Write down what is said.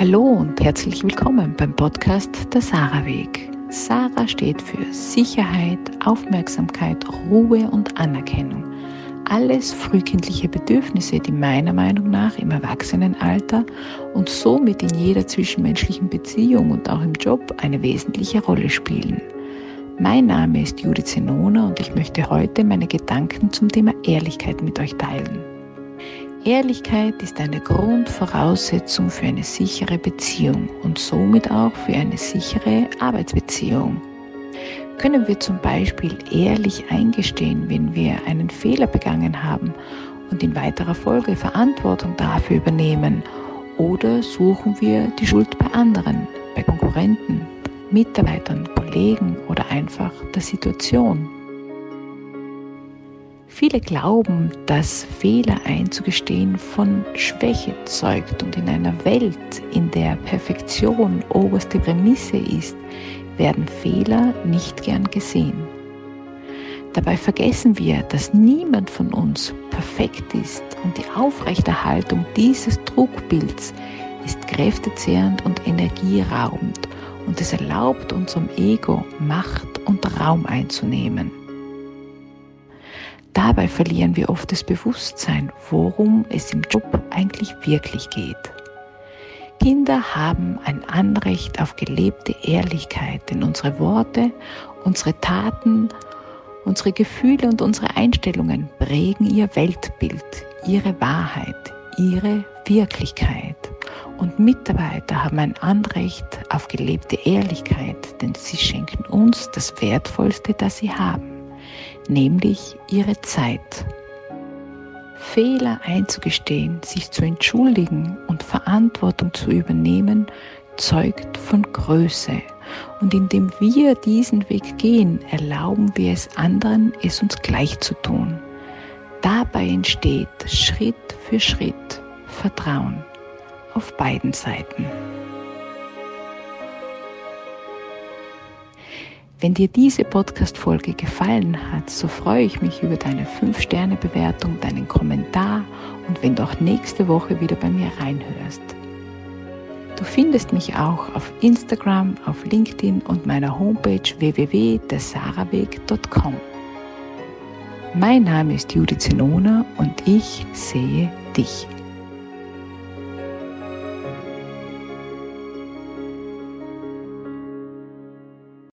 Hallo und herzlich willkommen beim Podcast Der Sarah Weg. Sarah steht für Sicherheit, Aufmerksamkeit, Ruhe und Anerkennung. Alles frühkindliche Bedürfnisse, die meiner Meinung nach im Erwachsenenalter und somit in jeder zwischenmenschlichen Beziehung und auch im Job eine wesentliche Rolle spielen. Mein Name ist Judith Zenona und ich möchte heute meine Gedanken zum Thema Ehrlichkeit mit euch teilen. Ehrlichkeit ist eine Grundvoraussetzung für eine sichere Beziehung und somit auch für eine sichere Arbeitsbeziehung. Können wir zum Beispiel ehrlich eingestehen, wenn wir einen Fehler begangen haben und in weiterer Folge Verantwortung dafür übernehmen? Oder suchen wir die Schuld bei anderen, bei Konkurrenten, Mitarbeitern, Kollegen oder einfach der Situation? Viele glauben, dass Fehler einzugestehen von Schwäche zeugt und in einer Welt, in der Perfektion oberste Prämisse ist, werden Fehler nicht gern gesehen. Dabei vergessen wir, dass niemand von uns perfekt ist und die Aufrechterhaltung dieses Druckbilds ist kräftezehrend und energieraubend und es erlaubt unserem Ego Macht und Raum einzunehmen. Dabei verlieren wir oft das Bewusstsein, worum es im Job eigentlich wirklich geht. Kinder haben ein Anrecht auf gelebte Ehrlichkeit, denn unsere Worte, unsere Taten, unsere Gefühle und unsere Einstellungen prägen ihr Weltbild, ihre Wahrheit, ihre Wirklichkeit. Und Mitarbeiter haben ein Anrecht auf gelebte Ehrlichkeit, denn sie schenken uns das Wertvollste, das sie haben nämlich ihre Zeit. Fehler einzugestehen, sich zu entschuldigen und Verantwortung zu übernehmen, zeugt von Größe. Und indem wir diesen Weg gehen, erlauben wir es anderen, es uns gleich zu tun. Dabei entsteht Schritt für Schritt Vertrauen auf beiden Seiten. Wenn dir diese Podcast-Folge gefallen hat, so freue ich mich über deine 5-Sterne-Bewertung, deinen Kommentar und wenn du auch nächste Woche wieder bei mir reinhörst. Du findest mich auch auf Instagram, auf LinkedIn und meiner Homepage www.desaraweg.com. Mein Name ist Judith Zenona und ich sehe dich.